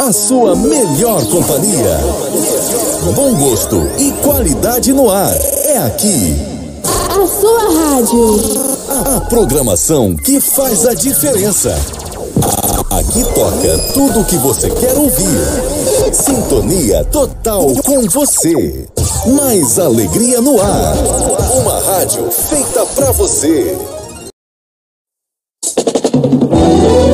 A sua melhor companhia. Bom gosto e qualidade no ar. É aqui. A sua rádio. A programação que faz a diferença. Aqui toca tudo o que você quer ouvir. Sintonia total com você. Mais alegria no ar. Uma rádio feita pra você. Thank you.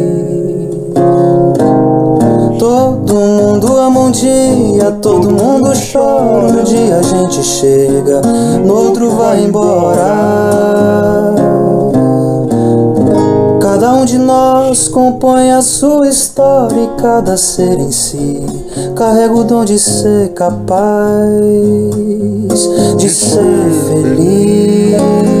Mundo ama um dia, todo mundo chora. Um dia a gente chega, no outro vai embora. Cada um de nós compõe a sua história e cada ser em si carrega o dom de ser capaz de ser feliz.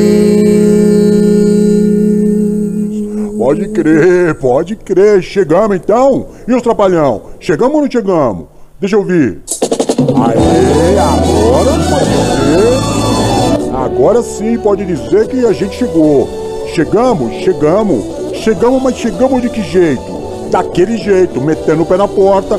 Pode crer, pode crer. Chegamos então? E os trapalhão? Chegamos ou não chegamos? Deixa eu ver. Aê, agora pode dizer. Agora sim pode dizer que a gente chegou. Chegamos, chegamos. Chegamos, mas chegamos de que jeito? Daquele jeito, metendo o pé na porta,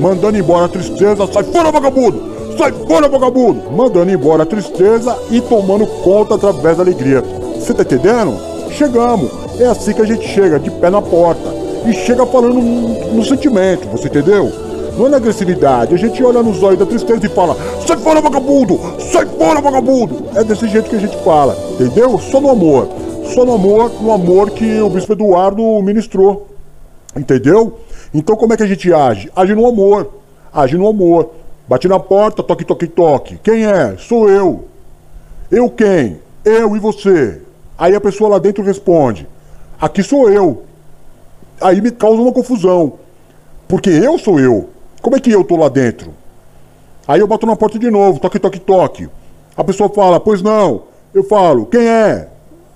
mandando embora a tristeza. Sai fora, vagabundo! Sai fora, vagabundo! Mandando embora a tristeza e tomando conta através da alegria. Você tá entendendo? Chegamos. É assim que a gente chega, de pé na porta. E chega falando no, sentimento, você entendeu? Não é na agressividade. A gente olha nos olhos da tristeza e fala: Sai fora, vagabundo! Sai fora, vagabundo! É desse jeito que a gente fala, entendeu? Só no amor. Só no amor, no amor que o bispo Eduardo ministrou. Entendeu? Então como é que a gente age? Age no amor. Age no amor. Bate na porta, toque, toque, toque. Quem é? Sou eu. Eu quem? Eu e você. Aí a pessoa lá dentro responde: Aqui sou eu. Aí me causa uma confusão. Porque eu sou eu. Como é que eu tô lá dentro? Aí eu bato na porta de novo, toque, toque, toque. A pessoa fala: Pois não. Eu falo: Quem é?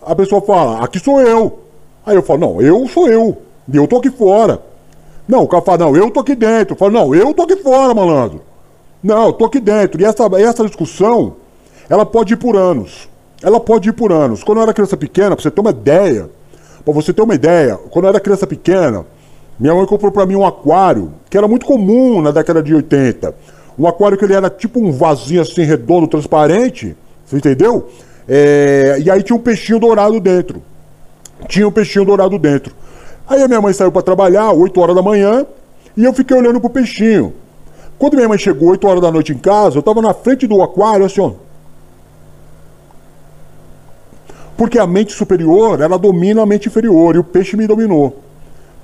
A pessoa fala: Aqui sou eu. Aí eu falo: Não, eu sou eu. Eu tô aqui fora. Não, o cara fala: Não, eu tô aqui dentro. Eu falo: Não, eu tô aqui fora, malandro. Não, eu tô aqui dentro. E essa, essa discussão, ela pode ir por anos. Ela pode ir por anos. Quando eu era criança pequena, pra você ter uma ideia, pra você ter uma ideia, quando eu era criança pequena, minha mãe comprou para mim um aquário, que era muito comum na década de 80. Um aquário que ele era tipo um vasinho assim, redondo, transparente, você entendeu? É... E aí tinha um peixinho dourado dentro. Tinha um peixinho dourado dentro. Aí a minha mãe saiu para trabalhar, 8 horas da manhã, e eu fiquei olhando pro peixinho. Quando minha mãe chegou 8 horas da noite em casa, eu estava na frente do aquário, assim, ó. Porque a mente superior, ela domina a mente inferior, e o peixe me dominou.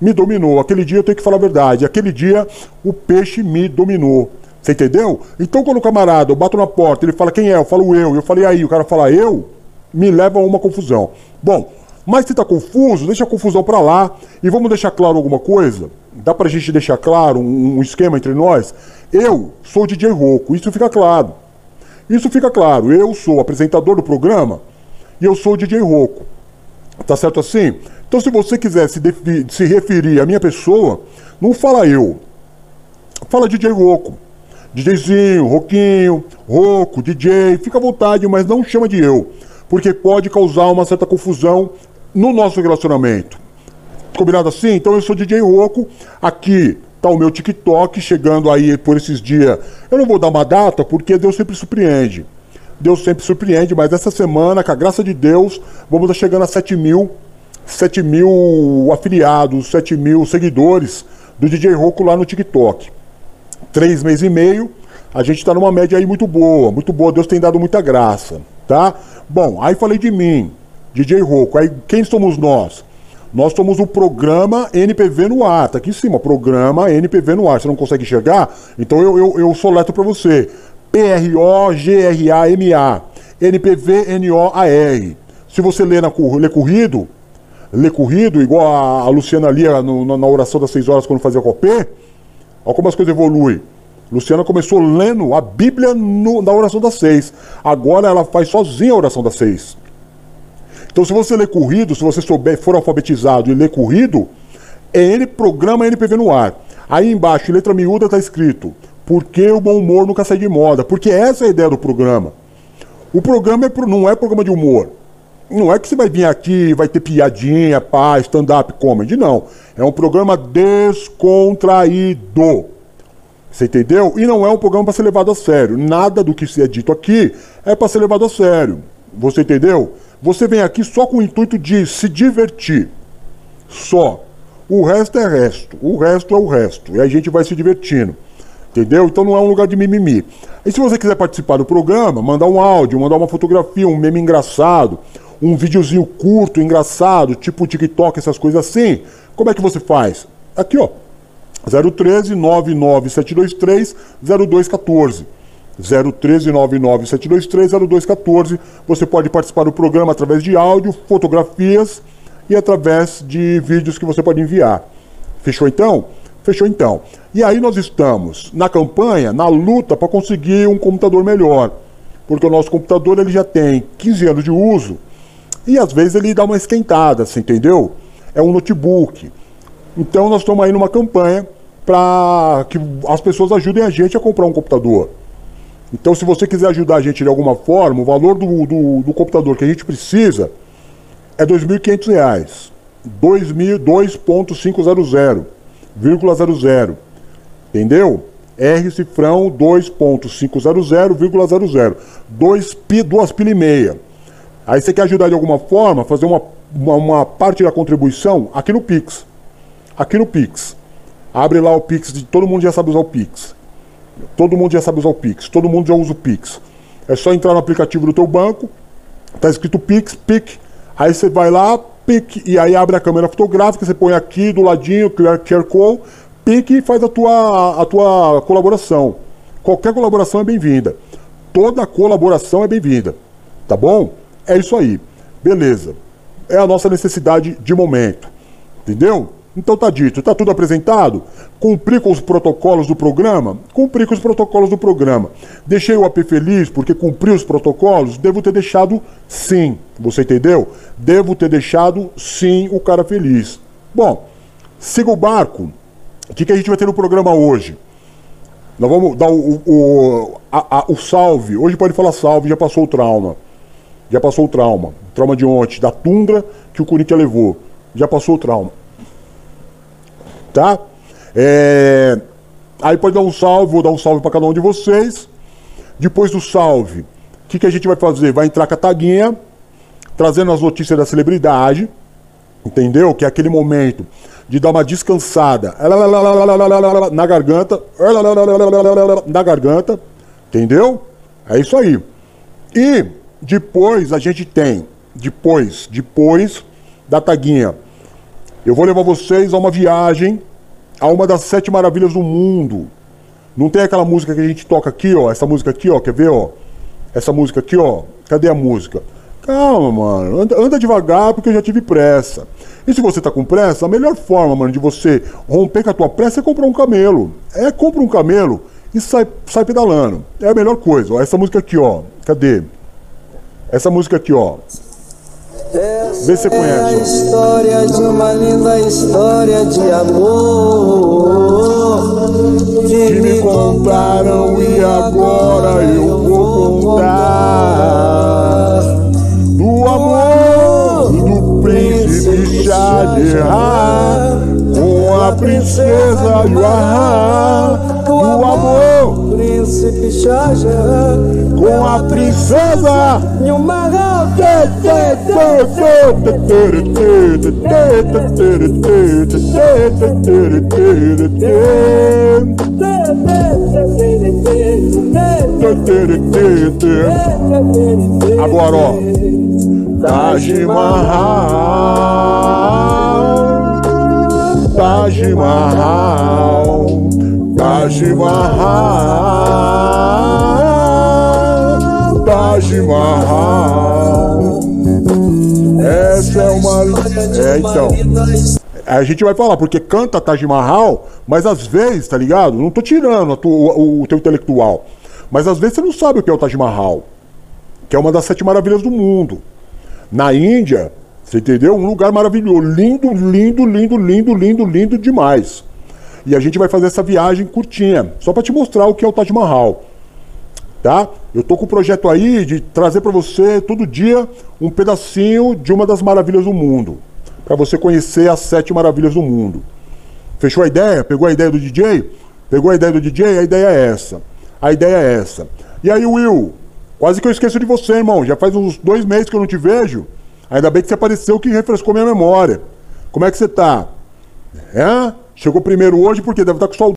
Me dominou. Aquele dia eu tenho que falar a verdade. Aquele dia o peixe me dominou. Você entendeu? Então quando o camarada, eu bato na porta, ele fala quem é, eu falo eu, eu falei aí, o cara fala eu, me leva a uma confusão. Bom, mas se tá confuso, deixa a confusão para lá e vamos deixar claro alguma coisa? Dá pra gente deixar claro um, um esquema entre nós? Eu sou DJ Roco, isso fica claro. Isso fica claro, eu sou apresentador do programa e eu sou DJ Roco. Tá certo assim? Então se você quiser se, se referir à minha pessoa, não fala eu. Fala DJ Roco. DJzinho, Roquinho, Roco, DJ, fica à vontade, mas não chama de eu. Porque pode causar uma certa confusão no nosso relacionamento. Combinado assim? Então eu sou DJ Roco, aqui tá o meu TikTok chegando aí por esses dias. Eu não vou dar uma data porque Deus sempre surpreende. Deus sempre surpreende, mas essa semana, com a graça de Deus, vamos estar chegando a 7 mil, 7 mil afiliados, 7 mil seguidores do DJ Roco lá no TikTok. Três meses e meio, a gente está numa média aí muito boa, muito boa, Deus tem dado muita graça, tá? Bom, aí falei de mim, DJ Roco. Aí quem somos nós? Nós somos o programa NPV no ar. Tá aqui em cima, programa NPV no ar. Você não consegue enxergar? Então eu, eu, eu soleto para você. P-R-O-G-R-A-M-A. N-P-V-N-O-A-R. Se você lê, na, lê corrido, lê corrido, igual a, a Luciana lia no, na, na, oração das seis horas quando fazia copê, olha como as coisas evoluem. Luciana começou lendo a Bíblia no, na oração das seis. Agora ela faz sozinha a oração das seis. Então, se você ler corrido, se você souber, for alfabetizado e ler corrido, é N programa NPV no ar. Aí embaixo, em letra miúda, está escrito: Por que o bom humor nunca sai de moda? Porque essa é a ideia do programa. O programa é, não é programa de humor. Não é que você vai vir aqui vai ter piadinha, paz, stand-up comedy. Não. É um programa descontraído. Você entendeu? E não é um programa para ser levado a sério. Nada do que se é dito aqui é para ser levado a sério. Você entendeu? Você vem aqui só com o intuito de se divertir. Só. O resto é resto. O resto é o resto. E a gente vai se divertindo. Entendeu? Então não é um lugar de mimimi. E se você quiser participar do programa, mandar um áudio, mandar uma fotografia, um meme engraçado, um videozinho curto, engraçado, tipo TikTok, essas coisas assim, como é que você faz? Aqui, ó. 013 99723 0214. 01399-723-0214. Você pode participar do programa através de áudio, fotografias e através de vídeos que você pode enviar. Fechou então? Fechou então. E aí nós estamos na campanha, na luta para conseguir um computador melhor. Porque o nosso computador ele já tem 15 anos de uso e às vezes ele dá uma esquentada, você entendeu? é um notebook. Então nós estamos aí numa campanha para que as pessoas ajudem a gente a comprar um computador. Então, se você quiser ajudar a gente de alguma forma, o valor do, do, do computador que a gente precisa é R$ 2.500. 2.500,00. Entendeu? R cifrão 2.500,00. Dois pi, duas pilhas e meia. Aí você quer ajudar de alguma forma, fazer uma, uma, uma, parte da contribuição aqui no Pix. Aqui no Pix. Abre lá o Pix, todo mundo já sabe usar o Pix. Todo mundo já sabe usar o Pix, todo mundo já usa o Pix. É só entrar no aplicativo do teu banco, tá escrito Pix, PIC, aí você vai lá, PIC, e aí abre a câmera fotográfica, você põe aqui do ladinho, QR Code, PIC e faz a tua, a tua colaboração. Qualquer colaboração é bem-vinda. Toda colaboração é bem-vinda. Tá bom? É isso aí. Beleza. É a nossa necessidade de momento. Entendeu? Então tá dito, tá tudo apresentado? Cumpri com os protocolos do programa? Cumpri com os protocolos do programa. Deixei o AP feliz porque cumpri os protocolos? Devo ter deixado sim. Você entendeu? Devo ter deixado sim o cara feliz. Bom, siga o barco. O que, que a gente vai ter no programa hoje? Nós vamos dar o, o, a, a, o salve. Hoje pode falar salve, já passou o trauma. Já passou o trauma. O trauma de ontem, da tundra que o Corinthians levou. Já passou o trauma tá? É... Aí pode dar um salve, vou dar um salve para cada um de vocês. Depois do salve, o que, que a gente vai fazer? Vai entrar com a taguinha, trazendo as notícias da celebridade, entendeu? Que é aquele momento de dar uma descansada na garganta, na garganta, entendeu? É isso aí. E depois a gente tem, depois, depois da taguinha, eu vou levar vocês a uma viagem a uma das sete maravilhas do mundo. Não tem aquela música que a gente toca aqui, ó. Essa música aqui, ó. Quer ver, ó? Essa música aqui, ó. Cadê a música? Calma, mano. Anda, anda, devagar porque eu já tive pressa. E se você tá com pressa, a melhor forma, mano, de você romper com a tua pressa é comprar um camelo. É, compra um camelo e sai, sai pedalando. É a melhor coisa. Ó, essa música aqui, ó. Cadê? Essa música aqui, ó. Vê se você conhece. É a história de uma linda história de amor. Que me contaram e agora eu vou contar. do amor do príncipe Shah com a princesa Yuahá do amor com a princesa Agora, ó. Taj Mahal. Taj Mahal. Taj Mahal. Taj Mahal. Essa é uma. É, então. A gente vai falar, porque canta Taj Mahal, mas às vezes, tá ligado? Não tô tirando o, o, teu intelectual. Mas às vezes você não sabe o que é o Taj Mahal. Que é uma das sete maravilhas do mundo. Na Índia, você entendeu? Um lugar maravilhoso. Lindo, lindo, lindo, lindo, lindo, lindo demais. E a gente vai fazer essa viagem curtinha, só para te mostrar o que é o Taj Mahal tá? Eu tô com o projeto aí de trazer para você todo dia um pedacinho de uma das maravilhas do mundo, para você conhecer as sete maravilhas do mundo. Fechou a ideia? Pegou a ideia do DJ? Pegou a ideia do DJ? A ideia é essa. A ideia é essa. E aí, Will? Quase que eu esqueço de você, irmão. Já faz uns dois meses que eu não te vejo. Ainda bem que você apareceu que refrescou minha memória. Como é que você tá? É? Chegou primeiro hoje porque deve estar com saudade.